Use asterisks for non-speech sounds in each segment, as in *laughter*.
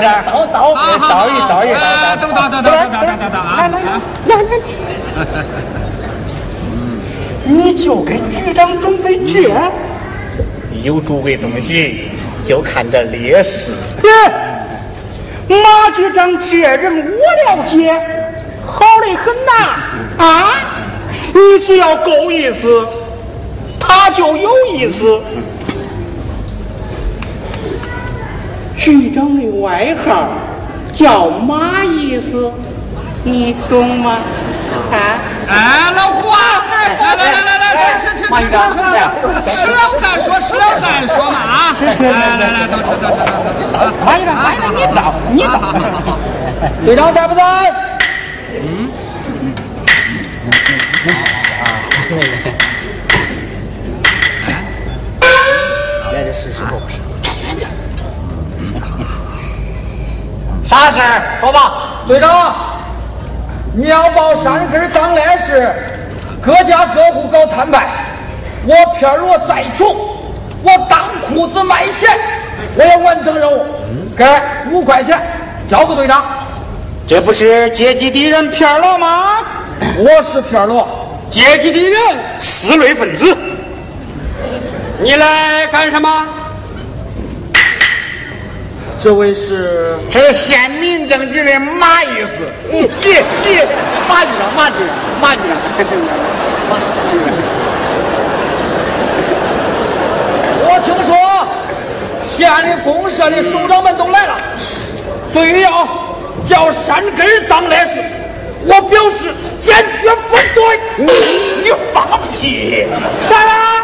吧，马局长，倒倒倒一倒一倒，都倒倒倒倒倒倒倒啊！来来来来来，你就给局长准备这，有诸位东西，就看这劣势。马局长这人我了解，好的很呐啊！你只要够意思，他就有意思。局长的外号叫马意思，你懂吗？啊？哎，老胡啊，来来来来来，吃吃吃吃吃吃，吃了再说，吃了再说嘛啊！吃吃，来来来，都吃都吃都吃。马局长，马局长，你倒，你倒。队长在不在？嗯。事儿？说吧。队长，你要报山根当来时，各家各户搞摊派，我片罗再穷，我当裤子卖鞋，我要完成任务。给五块钱，交给队长。这不是阶级敌人片罗吗？我是片罗，阶级敌人，四类分子。你来干什么？这位是这是县民政局的马意思。你你马局长，马局长，马局长，马局长。*laughs* 我听说县里公社的首长们都来了，对于要叫山根当来时，我表示坚决反对。你你放屁！啥啦？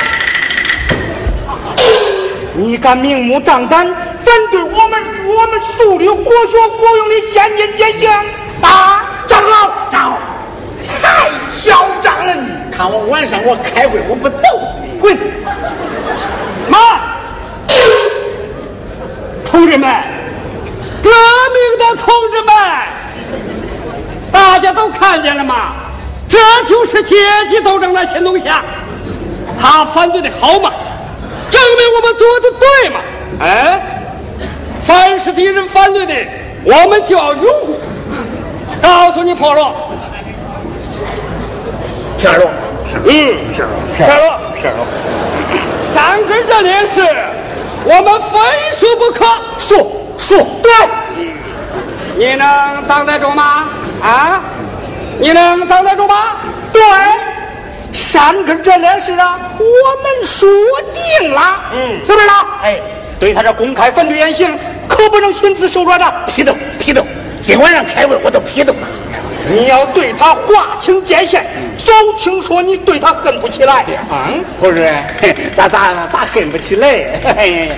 你敢明目张胆反对我们我们树立国学国用的先进典型啊！长老，长老，太嚣张了！你看我晚上我开会，我不揍死你！滚！妈，同志们，革命的同志们，大家都看见了吗？这就是阶级斗争的新东西。他反对的好吗？证明我们做的对嘛？哎，凡是敌人反对的，我们就要拥护。告诉你，破罗，片罗，嗯，片罗，片罗，片罗，山根这里是，我们非说不可。说说对，你能挡得住吗？啊，你能挡得住吗？对。山根这件事啊，我们说定了，嗯，是不是啦？哎，对他这公开反对言行，可不能心慈手软的，批斗批斗。今晚上开会，我都批斗他。你要对他划清界限，早听说你对他恨不起来呀？嗯，不是，*laughs* 咋咋咋恨不起来？嘿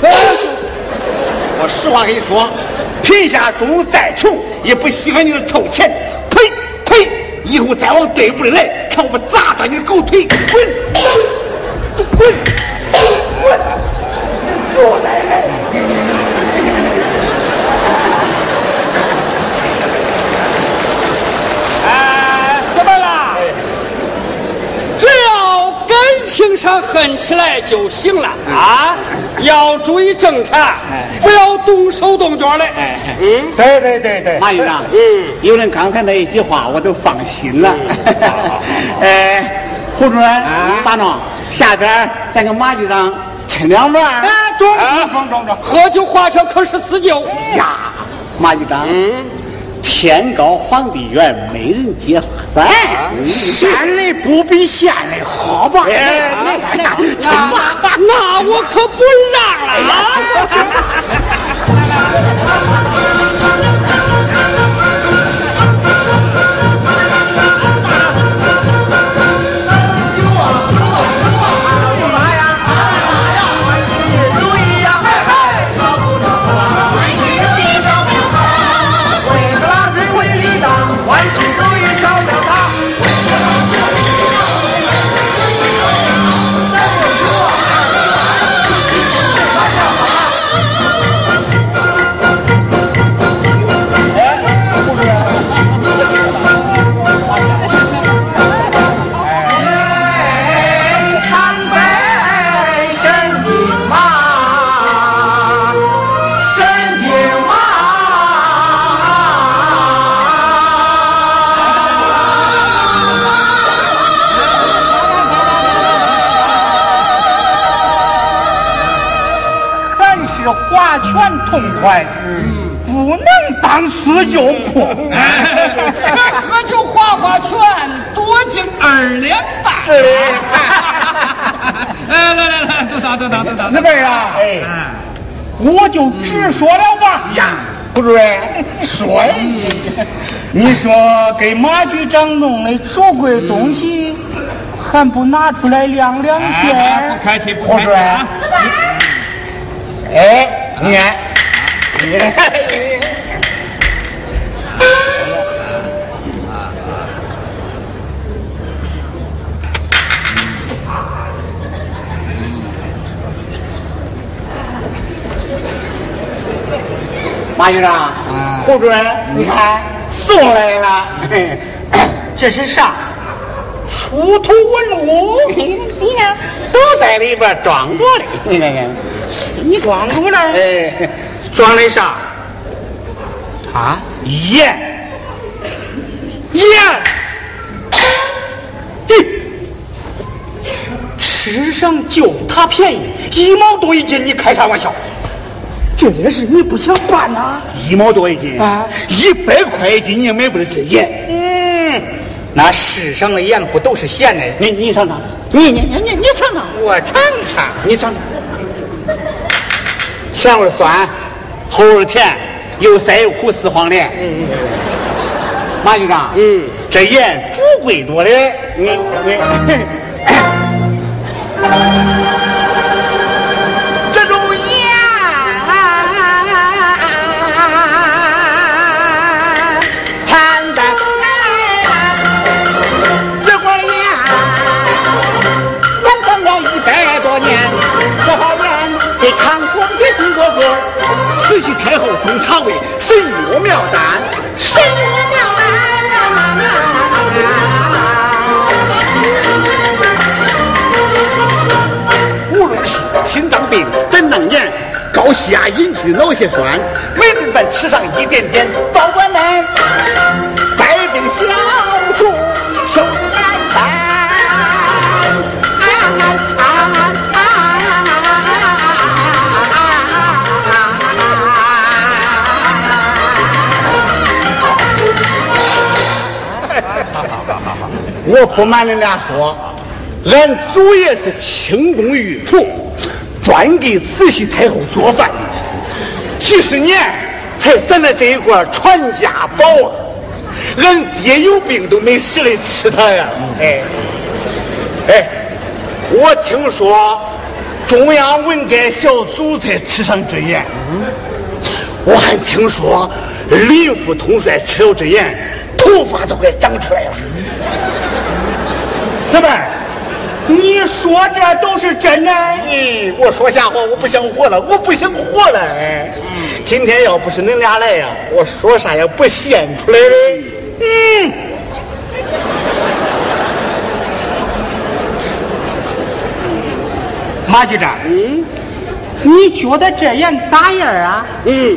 *laughs* 我实话跟你说，贫下中农再穷，也不稀罕你的臭钱。呸呸！以后再往队伍里来，看我不砸断你的狗腿！滚滚滚！我奶奶！哎，什么啦？只要感情上恨起来就行了啊！要注意正常，不要动手动脚的。嗯，对对对对，马局长，嗯，有了刚才那一句话，我都放心了。*laughs* 哎，胡主任，大壮，下边咱跟马局长吃两碗。哎，中中中中，喝酒划拳可是死酒呀！马局长，嗯。天高皇帝远，没人接发财。山里不比县里好吧？哎，那那我可不让了万快，不能当死酒泼。这喝酒划划拳，多敬二两半。*laughs* 哎，来来来，都打都打都打。四辈啊，哎，我就直说了吧。呀，不主任，说呀，你说给马局长弄的祖贵东西，还不拿出来亮亮哎，不客气，不客气啊。哎，你看。马局长，胡主任，你看送来了，*laughs* 这是啥？出土文物，*laughs* 你看都在里边装着嘞。你看看，你装着呢？哎，装的啥？啊，盐，盐，咦，吃上就它便宜，一毛多一斤，你开啥玩笑？这也是你不想办呐？一毛多一斤啊，一百块一斤你也买不了这盐。嗯，那世上的盐不都是咸的？你你尝尝，你你你你你尝尝，我尝尝，你尝尝。咸味酸，后味甜，又塞又苦，四黄连。嗯嗯。马局长，嗯，这盐主贵多的，你你。太后封他为神药妙丹，神药妙丹。无论是心脏病、胆囊炎、高血压引起脑血栓，每顿饭吃上一点点，保管我不瞒你俩说，俺祖爷是清宫御厨，专给慈禧太后做饭，几十年才攒了这一块传家宝啊！俺爹有病都没时来吃它呀！哎，哎，我听说中央文改小组才吃上这盐，我还听说林副统帅吃了这盐，头发都快长出来了。四妹，你说这都是真的？嗯，我说瞎话，我不想活了，我不想活了。哎，今天要不是恁俩来呀，我说啥也不现出来的。嗯，马局长，嗯，你觉得这盐咋样啊？嗯，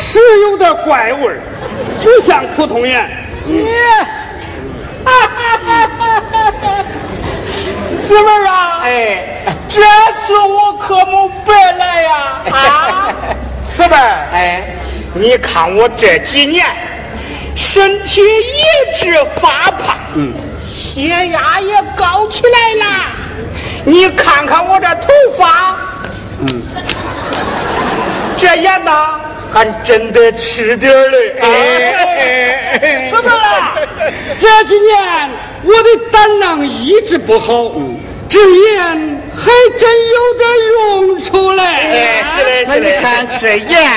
是有点怪味儿，不像普通盐。你。哈哈哈哈哈！姊妹啊，哎，这次我可没白来呀！啊，*laughs* 姊妹，哎，你看我这几年身体一直发胖，嗯，血压也高起来了。你看看我这头发，嗯，这眼呢？还真得吃点嘞！哎，怎么了？*laughs* 这几年我的胆囊一直不好，这盐还真有点用处嘞。哎，是嘞，是嘞。你看这盐，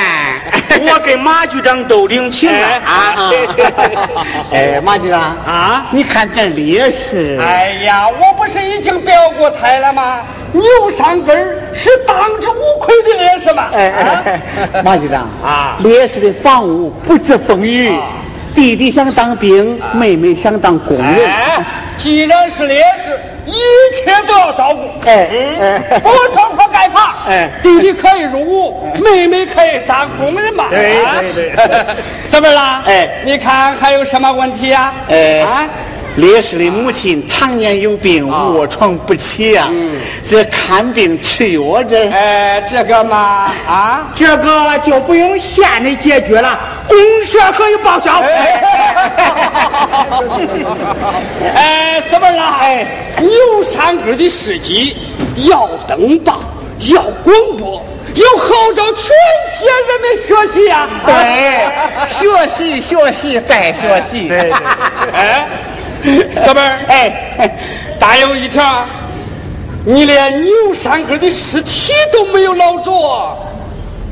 我跟马局长都领情了啊！哎，马局长啊，你看这烈士。哎呀，我不是已经表过态了吗？牛山根是当之无愧的烈士嘛！哎哎，马局长啊，烈士的房屋不知风雨，弟弟想当兵，妹妹想当工人。既然是烈士，一切都要照顾。哎，嗯，不装破盖房。哎，弟弟可以入伍，妹妹可以当工人嘛。对对对，*laughs* 怎么了？哎，你看还有什么问题呀？哎，啊，烈士的母亲常年有病，卧床不起呀。这看病吃药这……哎，这个嘛，啊，这个就不用县里解决了，公社可以报销。*laughs* 哎，怎么了？哎，牛山根的事迹要登报，要广播。有号召全县人民学习呀！对，学习学习再学习。对，哎，*laughs* *laughs* 小妹儿，哎，大有一条，你连牛山根的尸体都没有捞着，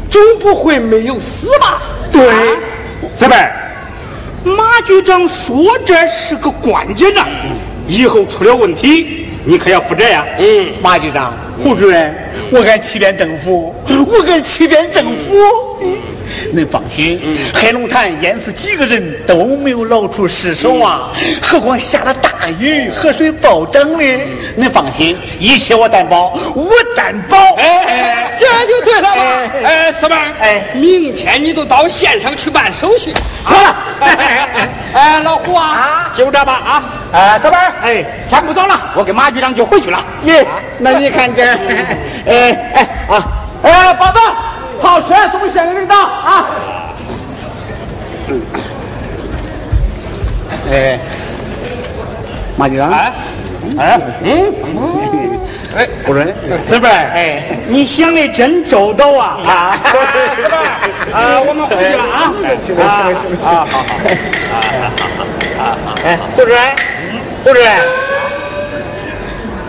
总不会没有死吧？对，小妹儿，马局长说这是个关键呐，以后出了问题，你可要负责呀。嗯，马局长，胡主任。我敢欺骗政府，我敢欺骗政府。您放心，黑龙潭淹死几个人都没有捞出尸首啊！何况下了大雨，河水暴涨的。您放心，一切我担保，我担保。哎哎，这就对了。哎，四妹哎，明天你就到县上去办手续。好了。哎，老胡啊，就这吧啊。哎，四妹哎，天不早了，我跟马局长就回去了。耶，那你看这，*laughs* 哎哎啊，哎，包子。好车送县领导啊！哎，马局长，哎，哎，嗯，哎，不是，四辈哎，你想的真周到啊！啊，四辈啊，我们回去了啊！去了，去了，去了，啊，好好，啊，好，哎，胡主任，胡主任，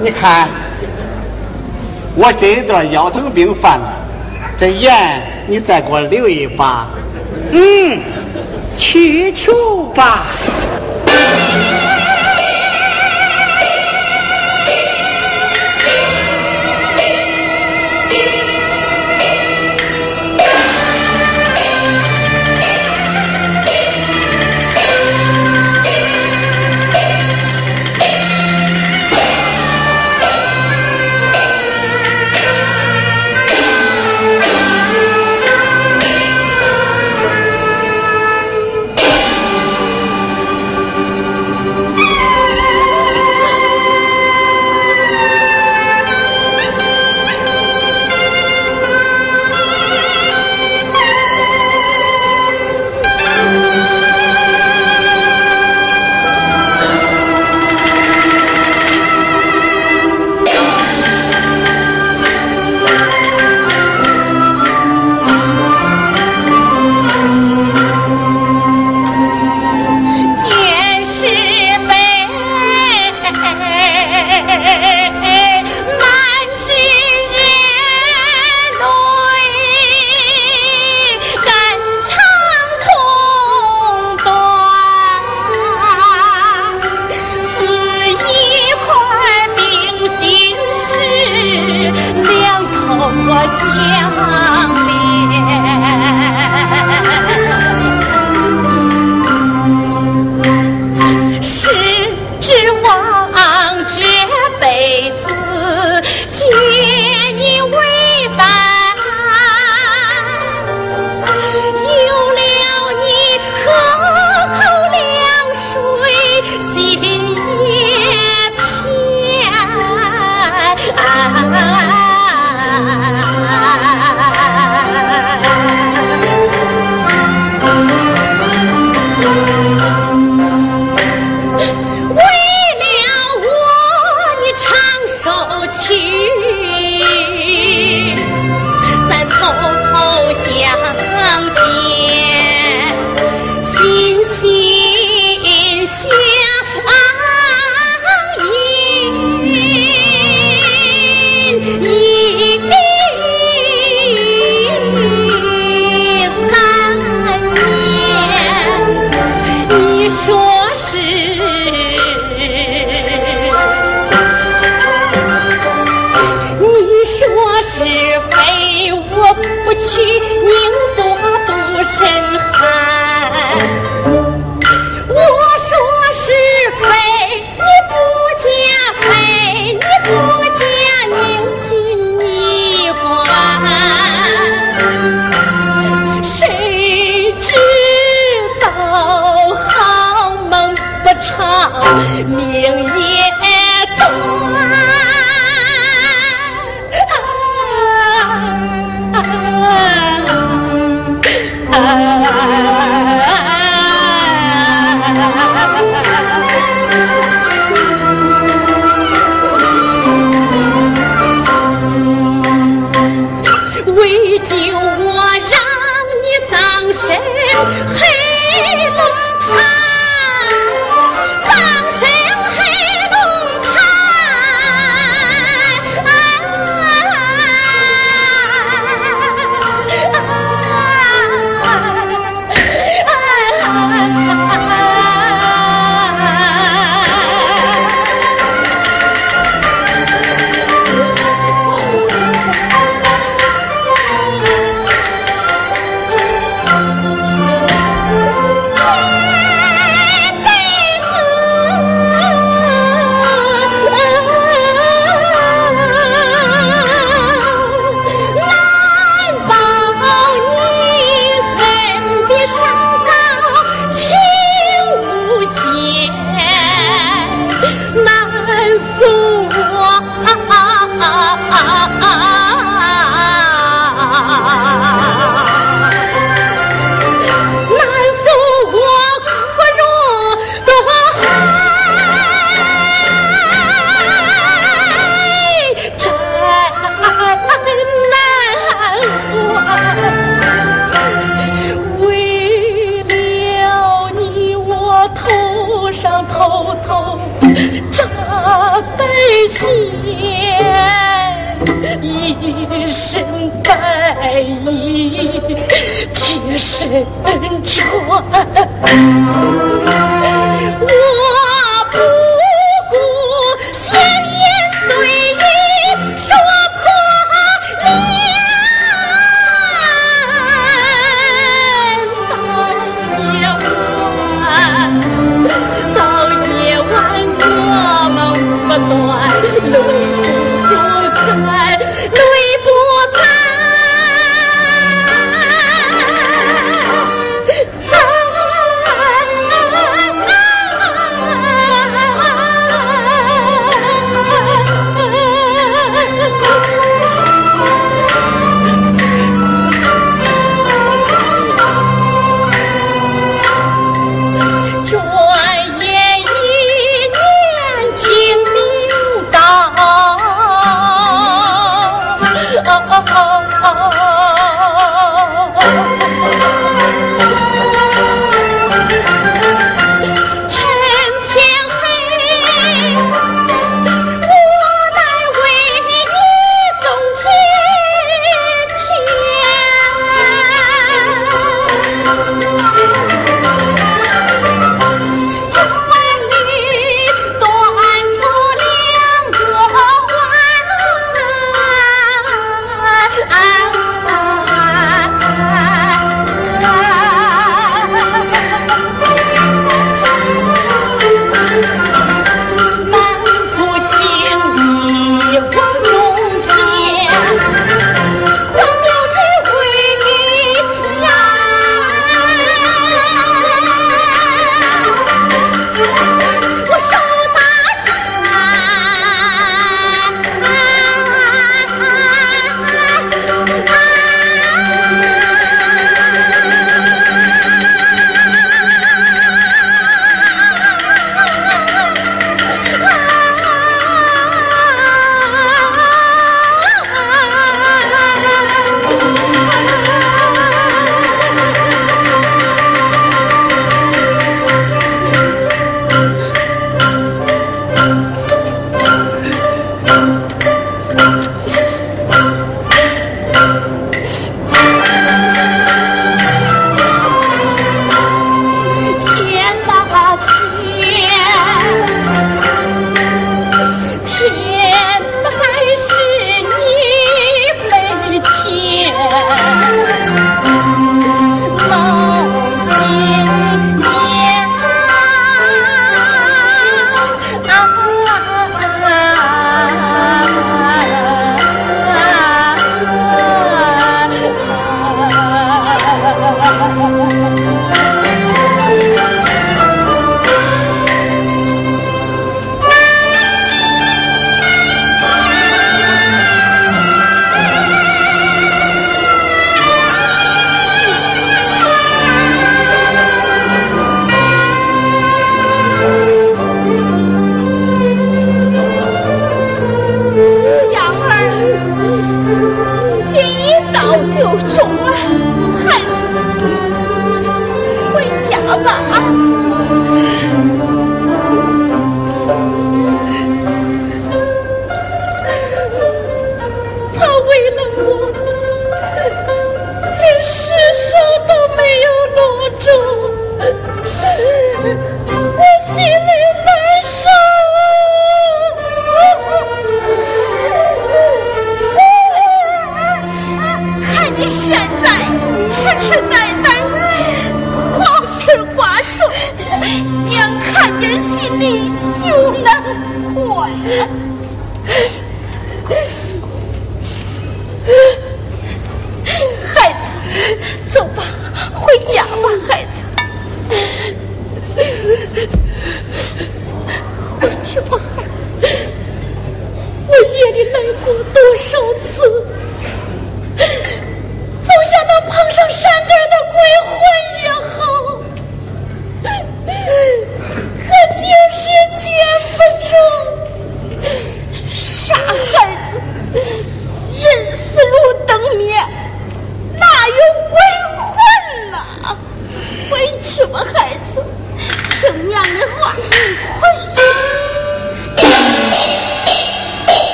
你看，我这一段腰疼病犯了。这盐，你再给我留一把。嗯，去求吧。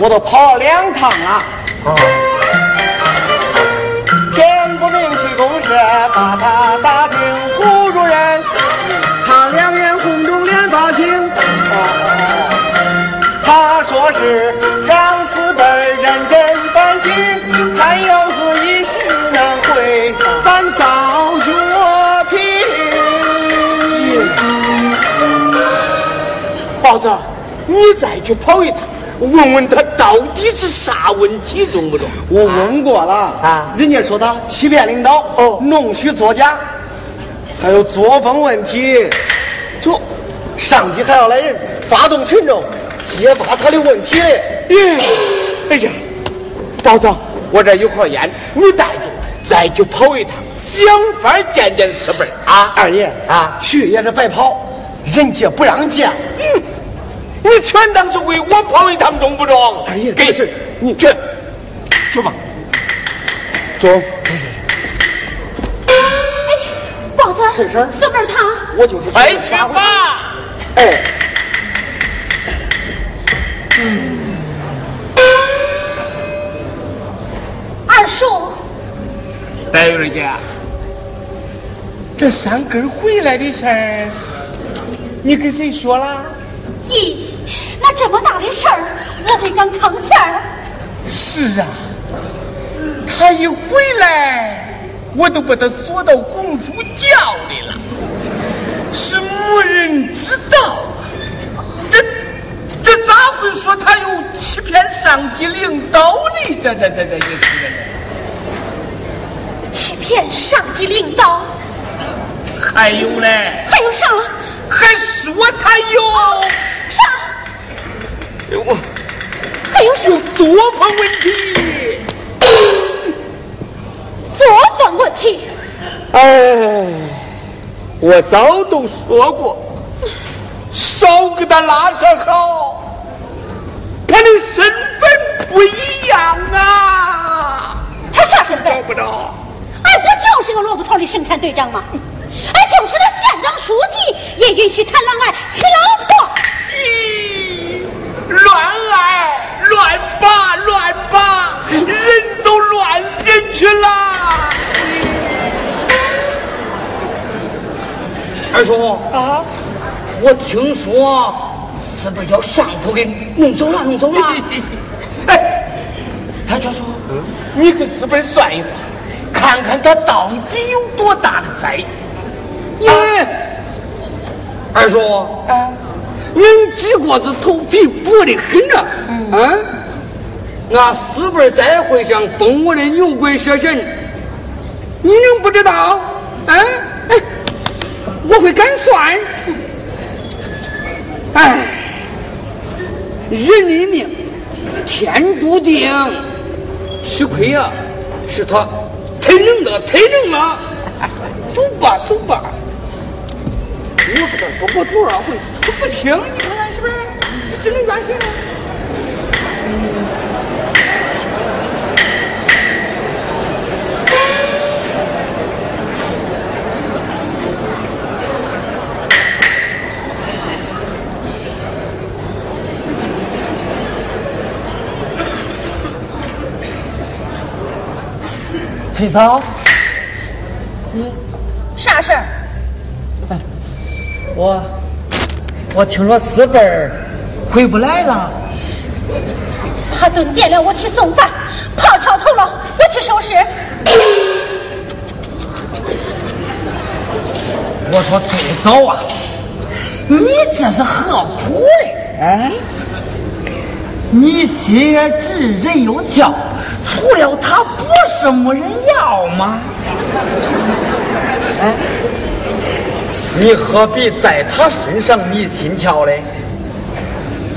我都跑了两趟了。天不明去公社，把他打听胡主任，他两眼红中连发青。他说是让四辈认真反省，看样子一时难回咱造乐评。包子，你再去跑一趟，问问他到底是啥问题，中不中？我问过了啊人家说他欺骗领导，哦弄虚作假，还有作风问题。这上级还要来人发动群众揭发他的问题嘞。咦，哎呀，包总，我这有盒烟，你带着，再去跑一趟，想法见见四辈儿啊！二爷啊去也是白跑，人家不让见。嗯，你全当是为我跑一趟，中不中？哎呀给你去，去吧。走，宝子，婶婶四辈儿他，我就是快去吧。哎，二叔，戴玉姐，这三根回来的事儿，你跟谁说了？咦，那这么大的事儿，我会敢吭气儿？是啊，他一回来，我都把他锁到公主轿里了，是没人知道啊。这这咋会说他有欺骗上级领导呢？这这这这这这欺骗上级领导，还有嘞，还有啥？还说他有啥？有还有啥？有作风问题。作风问题？哎，我早都说过，少给他拉扯好，他的身份不一样啊，他啥身份找？不着。哎，不就是个萝卜头的生产队长吗？哎，就是个县长、书记也允许谈恋爱、娶老婆。咦，乱来，乱拔，乱拔，人都乱进去了。二叔，啊，我听说是不是叫上头给弄走了，弄走了。哎，他就说，你给四辈算一卦，看看他到底有多大的灾。你，二叔，啊，您几锅子头皮薄的很啊！嗯，那四辈再会想封我的牛鬼蛇神，你能不知道？啊，哎，我会敢算。哎，人的命，天注定。吃亏呀、是他太能了，太能了。走吧，走吧。我跟他说过多少回，他不听，你看看是不是？你只能怨谁呢？崔嫂，啥事儿？我我听说四辈儿回不来了。他蹲见了我去送饭，跑桥头了，我去收拾。我说崔嫂啊，你这是何苦嘞？哎？你心也直，人又俏，除了他不是没人要吗？*laughs* 哎，你何必在他身上迷心窍嘞？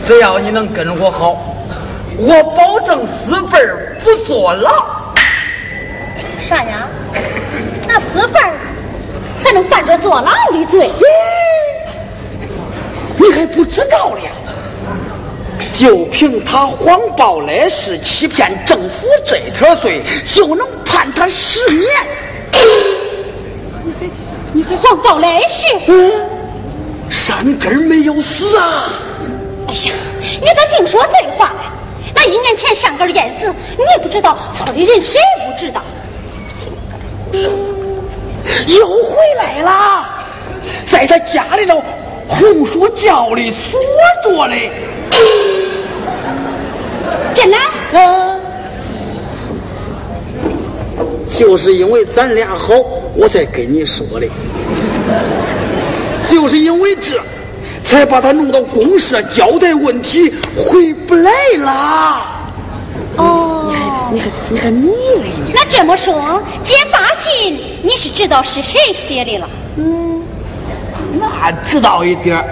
只要你能跟我好，我保证四辈儿不坐牢。啥呀？那四辈儿还能犯着坐牢的罪？你还不知道了？就凭他谎报来世、欺骗政府这条罪，就能判他十年。你还谎报来世？嗯，山根没有死啊！哎呀，你咋净说醉话呢？那一年前山根淹死，你也不知道，村里人谁不知道？又回来了，在他家里头红薯窖里锁着嘞。真的？啊，就是因为咱俩好，我才跟你说的。就是因为这，才把他弄到公社交代问题，回不来了。哦，你还你还迷了你？那这么说，揭发信你是知道是谁写的了？嗯，那知道一点儿。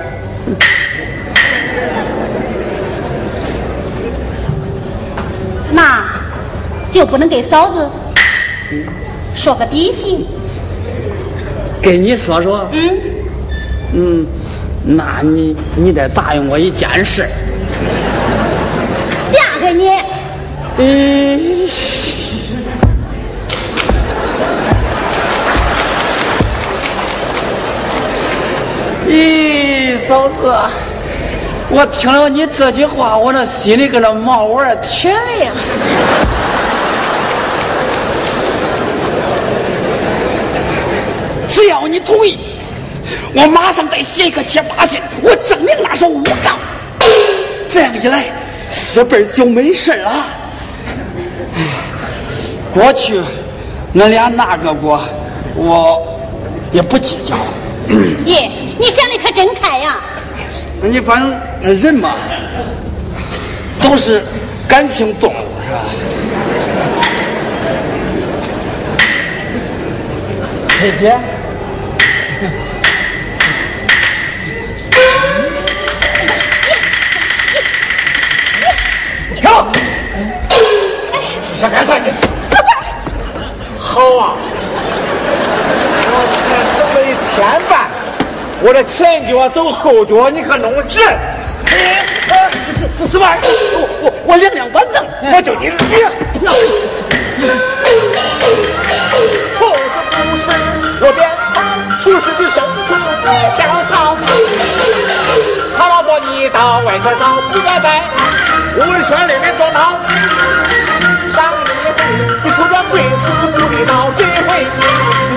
那就不能给嫂子说个底细？给你说说。嗯嗯，那你你得答应我一件事。嫁给你。嗯。咦，嫂子，我听了你这句话，我这心里跟着冒碗甜呀。只要你同意，我马上再写一个揭发信，我证明那是诬告。这样一来，四辈就没事了。过去，恁俩那个过，我也不计较。爷，你想的可真开呀！你反正人嘛，都是感情动物，是吧？姐姐，想干啥你？好啊！我才等了一天半，我的前脚走后脚，你可弄直。哎，四四万，我我我两两板凳，我叫你别。兔子不吃窝边草，出世的生土别跳槽。他老婆你到外头找，不该在屋里圈里面装闹。你出了贵子不地道，这回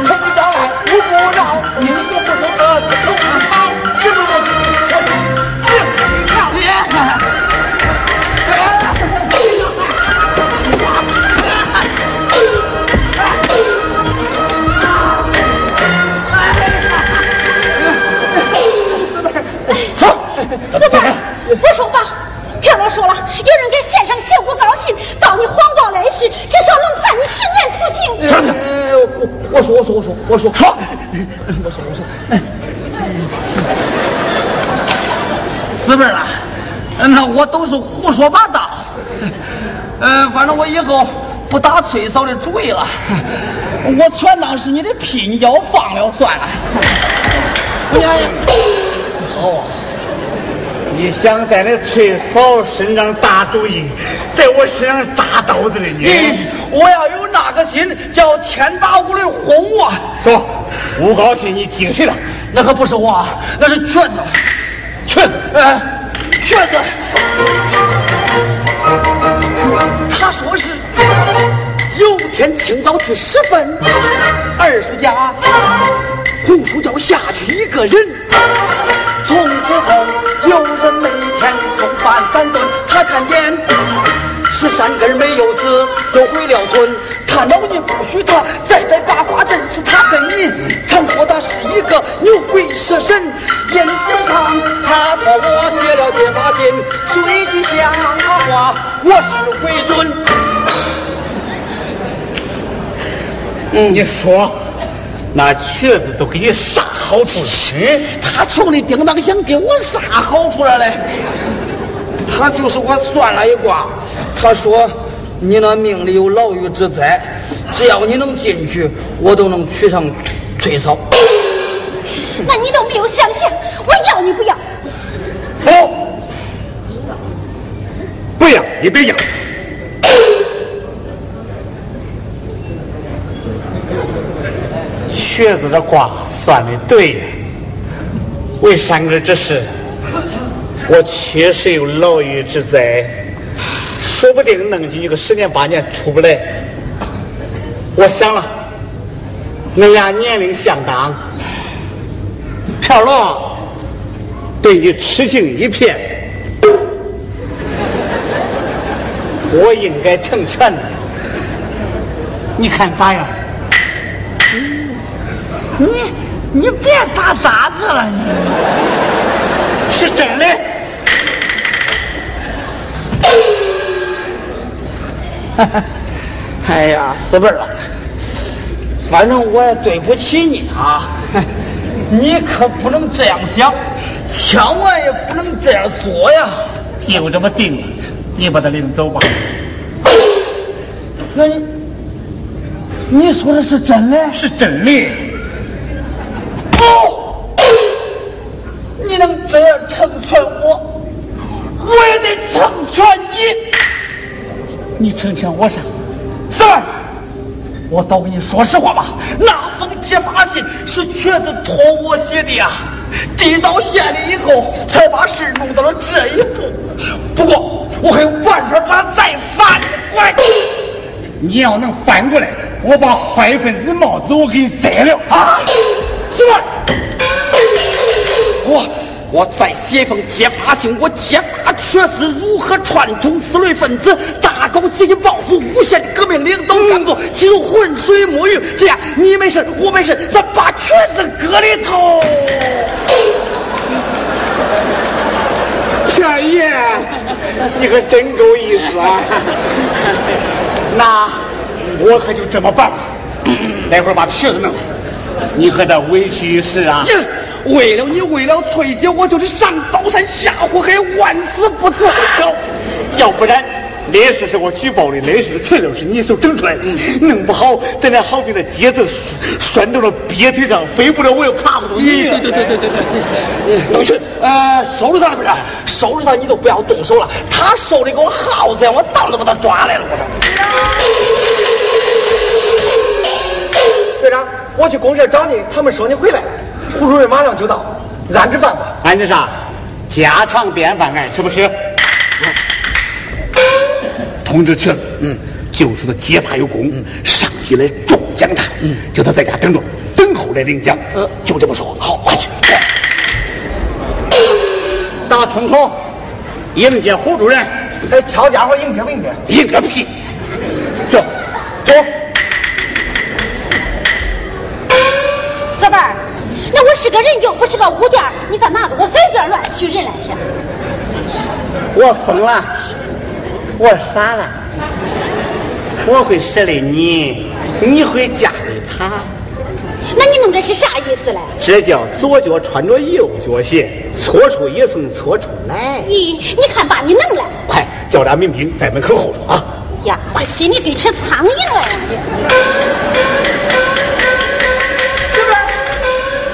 趁你招来我不饶，你就不说个自从好，是不是你小心命一条？说，四辈儿，我说吧，听我说了，有人至少能判你十年徒刑。上去！我我说我说我说我说说，我说我说，四辈儿啊，那我都是胡说八道。嗯，反正我以后不打崔嫂的主意了，我全当是你的屁，你叫我放了算了。你看，好啊。你想在那翠嫂身上打主意，在我身上扎刀子的你？你我要有那个心，叫天打五雷轰我。说，吴高兴你听谁的？那可不是我，那是瘸子，瘸子，哎，瘸子。他说是有天清早去拾粪，二叔家红薯窖下去一个人。从此后，有是山根没有死，就回了村。他恼你不许他再摆八卦阵，是他恨你，常说他是一个牛鬼蛇神。因此上，他托我写了揭发信，说一句瞎话，我是鬼尊。嗯，你说，那瘸子都给你啥好处了？他穷的叮当，响给我啥好处了嘞？他就是我算了一卦，他说你那命里有牢狱之灾，只要你能进去，我都能娶上崔嫂。那你都没有想想，我要你不要？不，不要，你别要。瘸子的卦算的对，为山根之事，我确实有牢狱之灾，说不定弄进去个十年八年出不来。我想了，恁俩年龄相当，飘罗对你痴情一片，我应该成全，你看咋样？你你别打杂子了，你是真的。*laughs* 哎呀，死本了，反正我也对不起你啊，你可不能这样想，千万也不能这样做呀。就这么定了，你把他领走吧。*coughs* 那你你说的是真的？是真的。不，你能这样成全我，我也得成全你。你成全我啥？四儿，我倒跟你说实话吧，那封揭发信是瘸子托我写的呀，递到县里以后，才把事弄到了这一步。不过我还有办法把他再翻过来。你要能翻过来，我把坏分子帽子我给你摘了啊！四儿，我我再写封揭发信，我揭发瘸子如何串通四类分子打，大搞阶级报复，诬陷革命领导干部，企图浑水摸鱼。这样你没事，我没事，咱把瘸子搁里头。天爷，你可真够意思啊！那我可就这么办了，待会儿把瘸子弄来，你可得委屈一时啊！为了你，为了翠姐，我就是上刀山下火海，万死不辞。要不然，烈士是我举报的，烈士的材料是你手整出来的，弄不好，咱俩好比那疖子拴到了鳖腿上，飞不了，我又爬不动。对对对对对对，弄去，呃，收拾他了不是？收拾他，你都不要动手了。他手里给我耗子，我当都把他抓来了。我操！队长，我去公社找你，他们说你回来了。胡主任马上就到，安置饭吧。安置啥？家常便饭，爱吃不吃？*laughs* 通知去了，嗯，就说他揭发有功，上级来重奖他，嗯，叫他在家等着，等候来领奖。嗯，就这么说。好，快去。*coughs* 大村口迎接胡主任。哎，敲家伙迎接不迎接？迎个屁！走，走。四辈儿，那我是个人，又不是个物件，你咋拿着我随便乱许人来着？我疯了，我傻了，我会舍得你，你会嫁给他。那你弄这是啥意思嘞？这叫左脚穿着右脚鞋，搓出也从搓出来。咦，你看把你弄了！快叫俩民兵在门口候着啊！呀，我心里跟吃苍蝇了呀！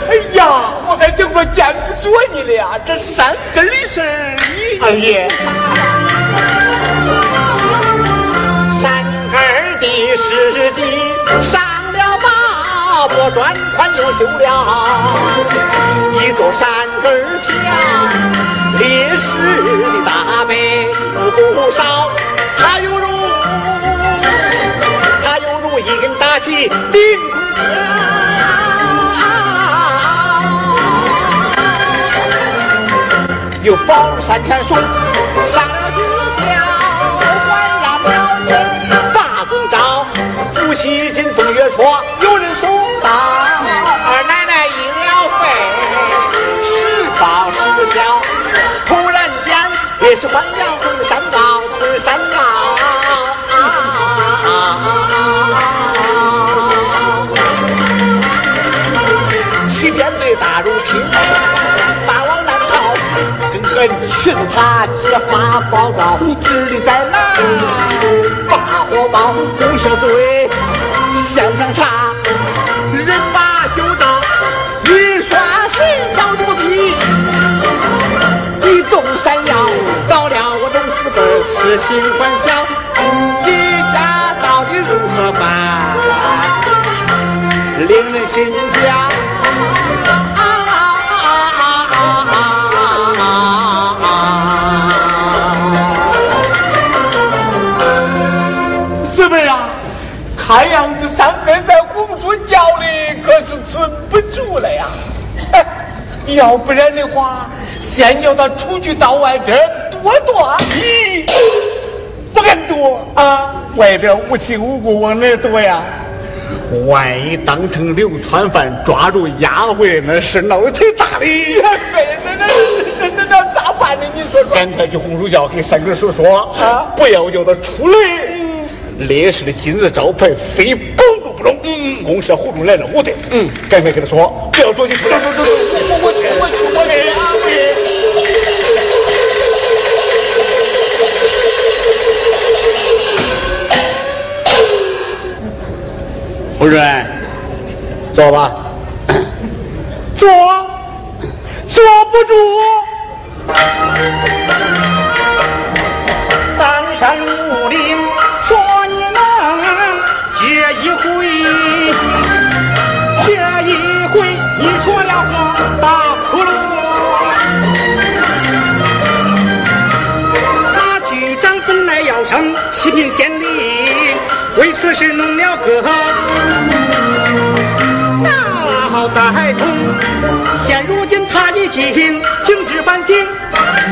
哎呀，我还整个见不着你了呀！这山根的事儿，你二爷，根的事迹上了马坡，砖块又修了一座山根墙，烈士的大辈子不少，他犹如他犹如一根大旗。凌空有宝山天书，上了军校，年，发公招，夫妻金风月戳，有人送到，二奶奶医疗费，实报实销。突然间，也是欢阳屯山高，屯山高，欺骗对大如亲，霸王难逃。恨裙子他结花报告，指的在哪？把火包，公小嘴，向上插，人把酒倒，雨刷石小肚皮，一动山摇，到了我龙四辈痴心欢笑，一家到底如何办？令人心焦。要不然的话，先叫他出去到外边躲躲。咦，不敢躲啊！外边无亲无故，往哪躲呀？万一当成流窜犯抓住押回，那是闹得忒大的。那那那那那咋办呢？你说说。赶快去红薯窖给三根叔说啊！不要叫他出来。烈士的金字招牌非保住不中。嗯，公社胡中来了，我得。嗯，赶快跟他说，不要着急。走走走走，我我去我去我去啊！夫人，坐吧。坐，坐不住。七品县令，为此事弄了个大灾通。现如今他已经停止反省，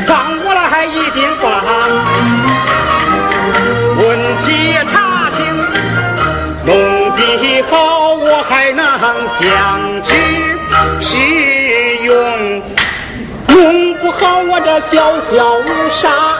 放我来一定放。问起查清，弄得好，我还能将之使用，弄不好我这小小沙也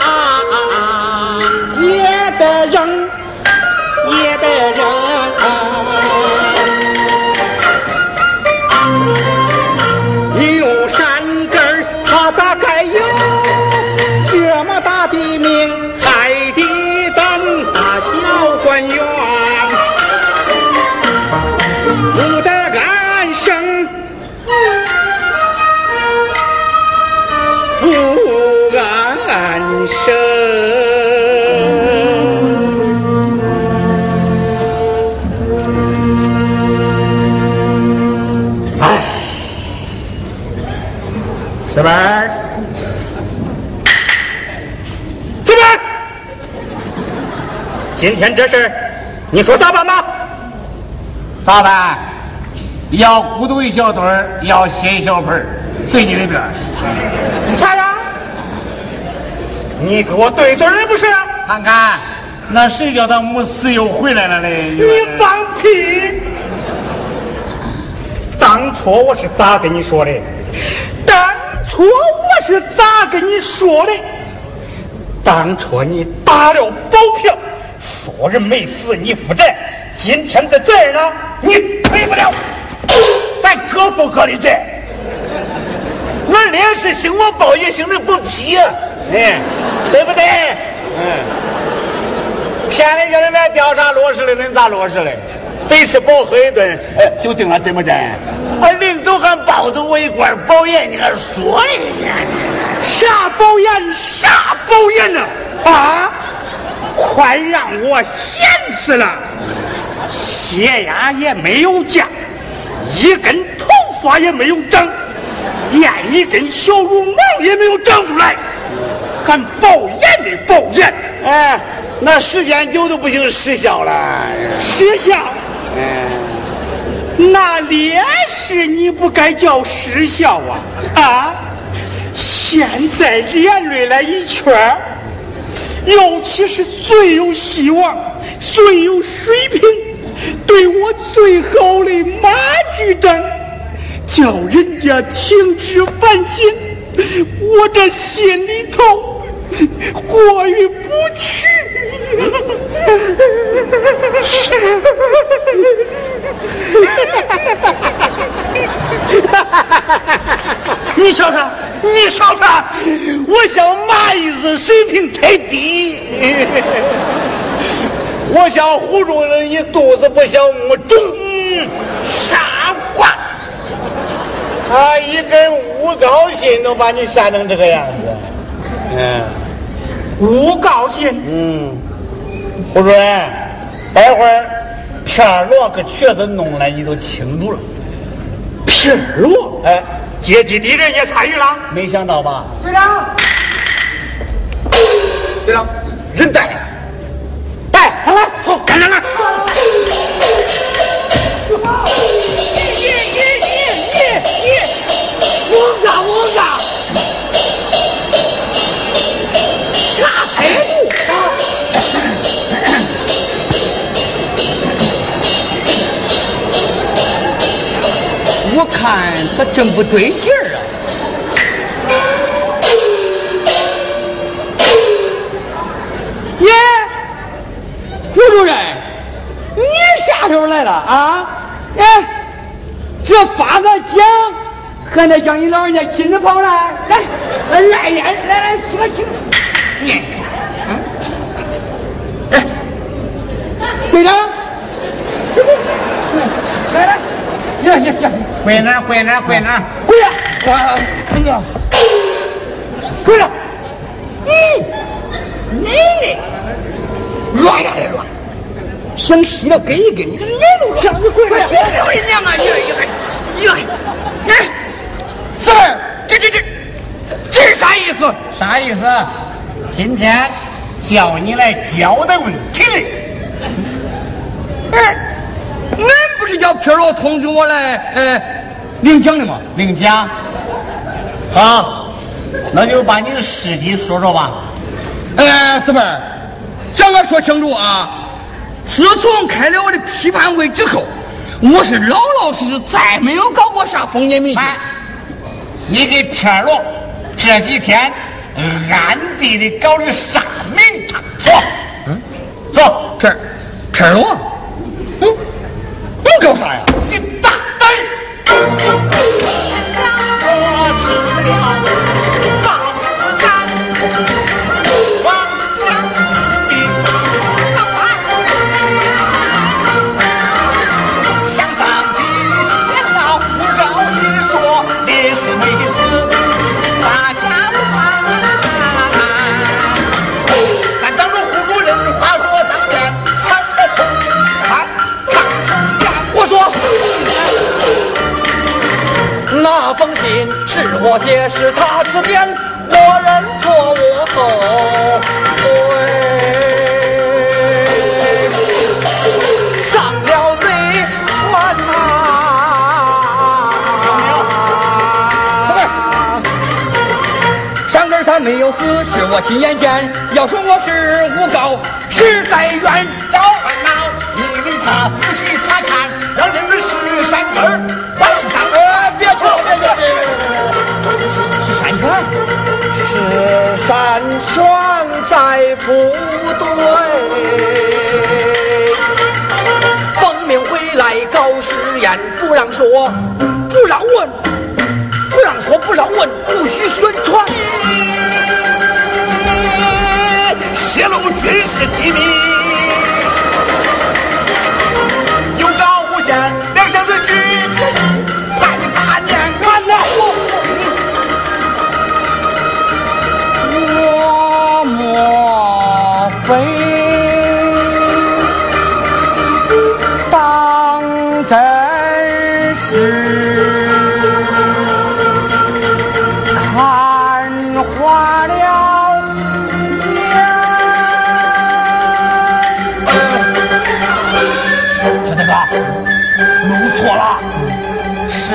四妹儿，四妹儿，今天这事你说咋办吧？咋办？要咕嘟一小堆儿，要歇一小盆儿，随你的便。啥呀？你给我对嘴儿不是？看看，那谁叫他没死又回来了嘞？你放屁！当初我是咋跟你说的？说我是咋跟你说的？当初你打了保票，说人没死，你负责。今天在这儿呢，你赔不了，咱各负各的责。我烈士兴，我报也兴的不批，哎，对不对？嗯。现在叫人来调查落实的，恁咋落实的？非吃饱喝一顿，哎，就定了真不真？俺临走还抱着我一罐保盐，你还说呢？啥保盐？啥保盐呢？啊！快让我闲死了！血压也没有降，一根头发也没有长，连一根小绒毛也没有长出来，还保盐的保盐？哎，那时间久都不行，失效了。失效？哎。那烈士你不该叫失效啊！啊，现在连累了一圈尤其是最有希望、最有水平、对我最好的马局长，叫人家停止反省，我这心里头过意不去。你瞧瞧，你瞧瞧，我想蚂蚁子水平太低。*laughs* 我想湖中人你肚子不想我中，傻瓜！啊，一根乌高心都把你吓成这个样子。嗯，不高兴。嗯，胡主任，待会儿片儿罗跟瘸子弄来，你都清楚了。片儿罗，哎，阶级敌人也参与了。没想到吧？队长，队长，人。带看他真不对劲儿啊！耶，胡主任，你啥时候来了啊？哎，这发个奖，还得叫你老人家亲自跑来，来，来来烟，来来洗个清。你，哎，队长，来来，行行行行。跪哪跪哪跪哪！跪着，我哎呀，跪着，嗯，你呢？乱呀来乱，想洗了给一给，你个脸都乱。上去跪着，我的娘啊！你你你，哎，四儿，这这这，这是啥意思？啥意思？今天叫你来交代问题。哎，俺不是叫皮罗通知我来，呃，领奖的嘛？领奖。好，那就把你的事迹说说吧。哎，四妹儿，让我说清楚啊！自从开了我的批判会之后，我是老老实实，再没有搞过啥封建迷信。哎，你给片罗这几天暗地里搞的啥名堂？说，嗯，说，这儿，片罗，嗯，你搞啥呀？吃了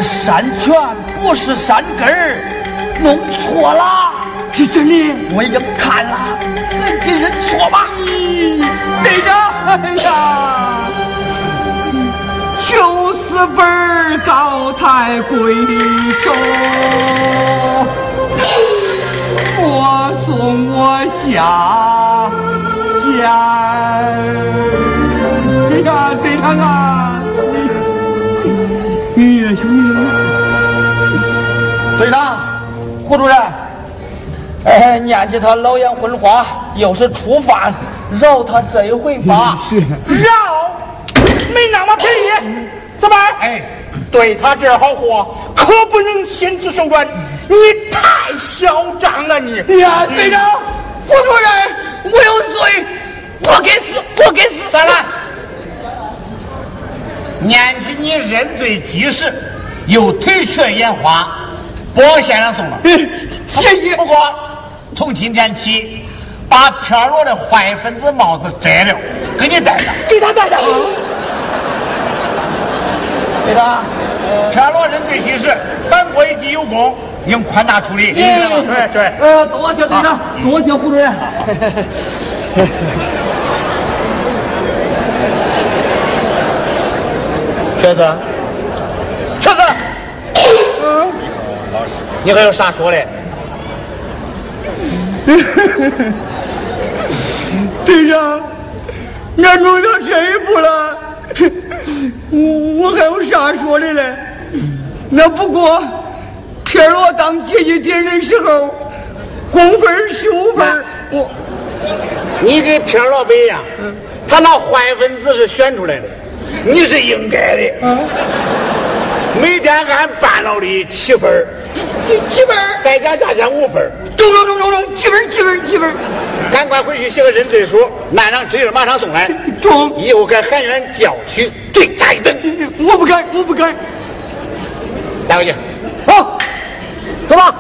是山泉，不是山根儿，弄错了。是真的。我已经看了，赶紧认错吧。队长，哎呀，求死本儿高抬贵手，我送我下线。哎呀，队长啊，胡主任，哎，念及他老眼昏花，又是初犯，饶他这一回吧。是饶，没那么便宜。怎么？哎，对他这好货，可不能心慈手软。你太嚣张了，你！呀，队长，胡主任，我有罪，我该死，我该死。再来，念及你认罪及时，又腿瘸眼花，不往先生送了。谢谢。不过从今天起，把片罗的坏分子帽子摘了，给你戴上。给他戴上。*laughs* 队长，片罗认罪济世，反国一级有功，应宽大处理。对对。呃，多谢队长，多谢胡主任。*laughs* 瘸子，瘸子，嗯，你还有啥说的？*laughs* 队长，俺弄到这一步了，我我还有啥说的嘞？那不过，片罗当阶级敌人的时候，工分十五分，我你跟片罗不一样，他那坏分子是选出来的，你是应该的。每天按半劳力七分儿，七分，再加价钱五分儿。中中中中中，七分七分七分。赶快回去写个认罪书，那张纸印马上送来。中，以后该韩元叫去罪加一等。我不敢，我不敢。带回去。好，走吧。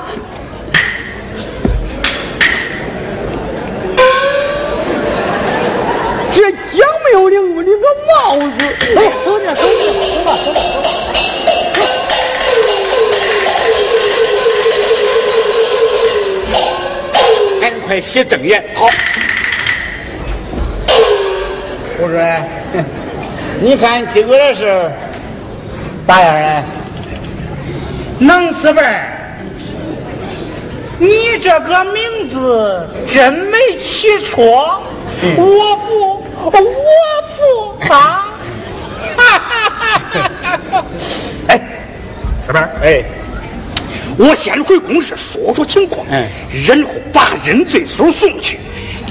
这奖没有领过，领个帽子。哎，走着走着，走吧走吧走吧。赶快写证言。好。胡主任，*laughs* 你看今个的事咋样啊？能四辈儿，你这个名字真没起错，我服，我服啊！*laughs* 哎，四辈儿，哎，我先回公社说说情况，嗯然后把认罪书送去，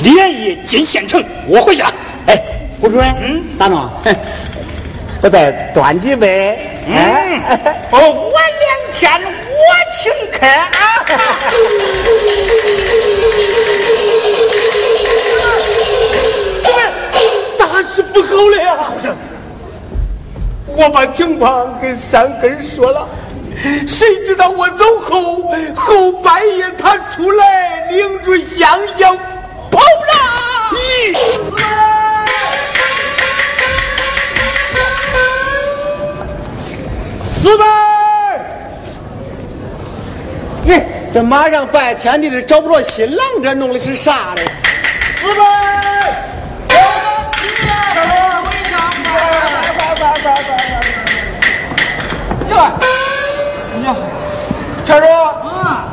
连夜进县城。我回去了。哎，胡主任，嗯，咋弄？我再端几杯。嗯，哦，晚两天我请客啊！大事不好了呀！我把情况跟山根说了，谁知道我走后，后半夜他出来领着香香跑了。咦！四这马上拜天地的找不着新郎，这弄的是啥嘞？四辈儿，哟，哟，小叔，啊，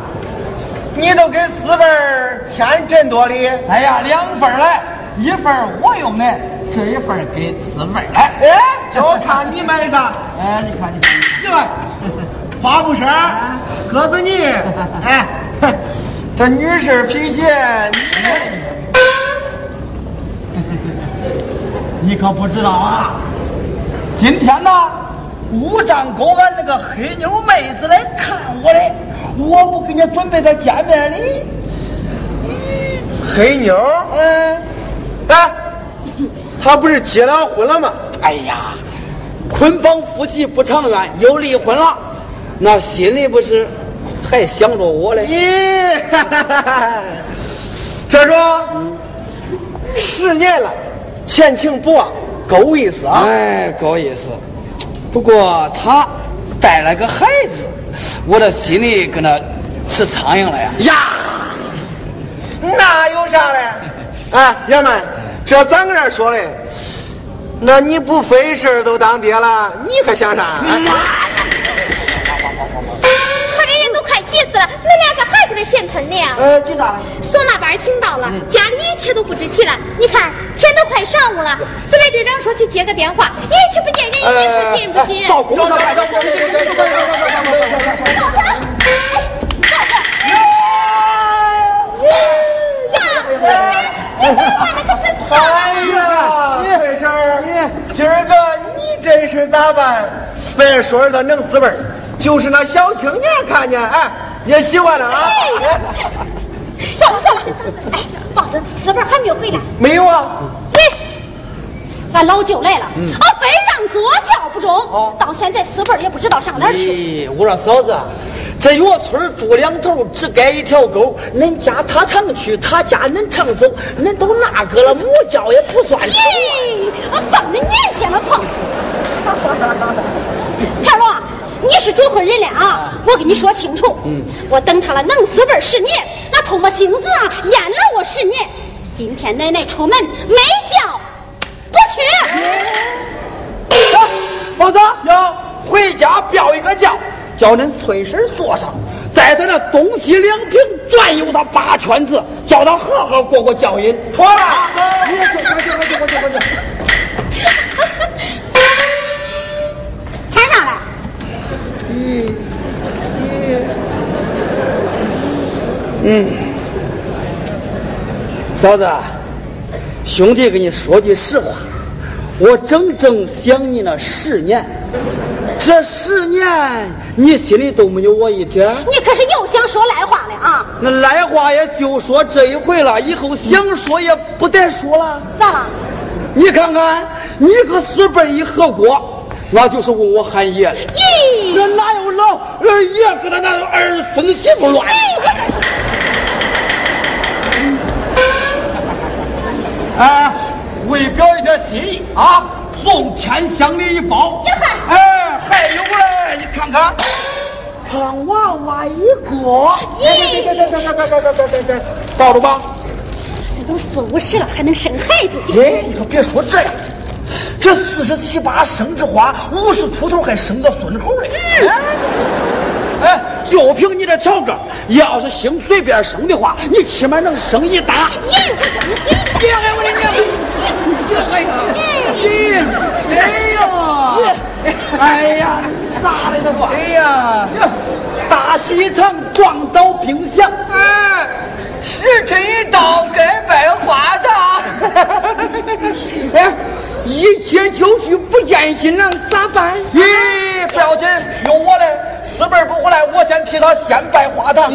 你都给四辈儿添真多礼？哎呀，两份儿来，一份儿我用的，这一份儿给四辈儿来。哎，就看你买的啥？*laughs* 哎，你看你看。哟，*laughs* 花布衫，鸽子呢？*laughs* 哎，这女士皮鞋，你，你可不知道啊！今天呐，五丈沟俺那个黑妞妹子来看我嘞，我不给你准备点见面礼？黑妞？嗯，哎，她不是结了婚了吗？哎呀！捆绑夫妻不长远，又离婚了，那心里不是还想着我嘞？咦，*laughs* 这说十年了，前情不忘，够意思啊！哎，够意思。不过他带了个孩子，我的心里跟那吃苍蝇了呀！呀，那有啥嘞？哎，爷们，这咱搁这说嘞。那你不费事儿都当爹了，你还想啥？啊 *laughs* 你俩咋还搁那闲喷呢。呃，就？唢呐班请到了，家里一切都不值钱了。你看，天都快晌午了，司令队长说去接个电话，一去不接，人一说进不进？到工厂了。呀呀呀！哎呀，慧生，今儿个你真是打扮，别说是他弄死味儿。就是那小青年看见哎也喜欢了啊。算了算了，哎，包子，四辈还没有回来。没有啊？嘿，咱老舅来了，啊，非让坐轿不中，到现在四辈也不知道上哪儿去。咦，我说嫂子，这药村住两头，只盖一条沟。恁家他常去，他家恁常走，恁都那个了，母教也不算丑。咦，我放着年限了碰。开罗，*laughs* 你是准婚人了啊！我跟你说清楚，嗯我等他了能死本十年，那唾沫星子啊淹了我十年。今天奶奶出门没叫，不去。王子，要回家标一个叫，叫恁崔婶坐上，在咱那东西两平转悠他八圈子，叫他好好过过教瘾。妥了，你快去快去快去快去快去！喊啥来？嫂子，兄弟跟你说句实话，我整整想你那十年，这十年你心里都没有我一点。你可是又想说赖话了啊？那赖话也就说这一回了，以后想说也不得说了。咋了？你看看，你个死辈一合锅，那就是问我喊爷了。咦，那哪有老呃爷跟他那儿孙子媳妇乱？哎，为表一点心意啊，送天香礼一包。哎，还有嘞，你看看，胖娃娃一个。抱着吧。这都四五十了，还能生孩子？哎，你可别说这样，这四十七八生枝花，五十出头还生个孙猴嘞。哎，就凭你这条个，要是兴随便生的话，你起码能生一打。别害我的娘！哎呀！哎呀！哎呀！啥来着我？哎呀，大西城，撞倒冰箱。哎，是这一刀该拜花的。哎，一切就绪，不见新郎咋办？咦，不要紧，有我嘞。四辈不回来，我先替他先拜花堂。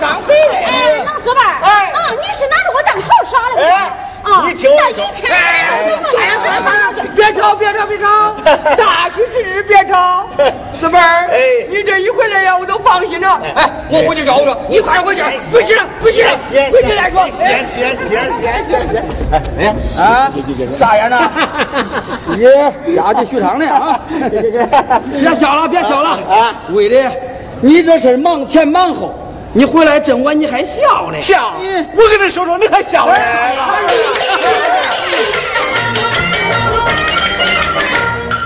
上回哎，能四辈儿，哎啊，你是拿着我当头耍的哎啊？你听我说哎，算了算了算了，别吵，别吵，别吵！*laughs* 大喜之日别吵。*laughs* 四妹儿，哎你这一回来呀，我都放心了。哎，我回去找着，你快点回去，回去了，回去了，回去再说。歇歇歇歇歇。哎，啊，啥样呢？*laughs* 你家去许汤呢啊！别笑了，别笑了啊！为了你这事儿忙前忙后，你回来这么晚你还笑呢？笑，我跟你说说，你还笑呢？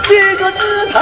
记住指头，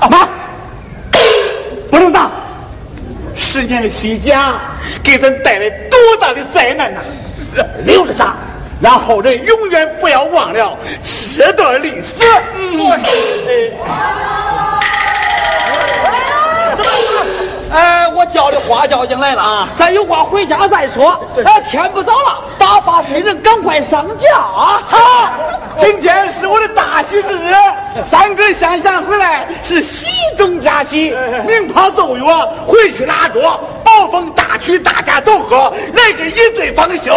啊妈。不能打十年的虚假给咱带来多大的灾难呐。留着打让后人永远不要忘了这段历史嗯。哎我叫的花交警来了啊。咱有话回家再说。哎天不早了打发新人赶快上轿啊。好。今天是我的大喜之日，三哥乡下回来是喜中加喜，明炮奏乐，回去拉桌，暴风大曲大家都喝，来个一醉方休。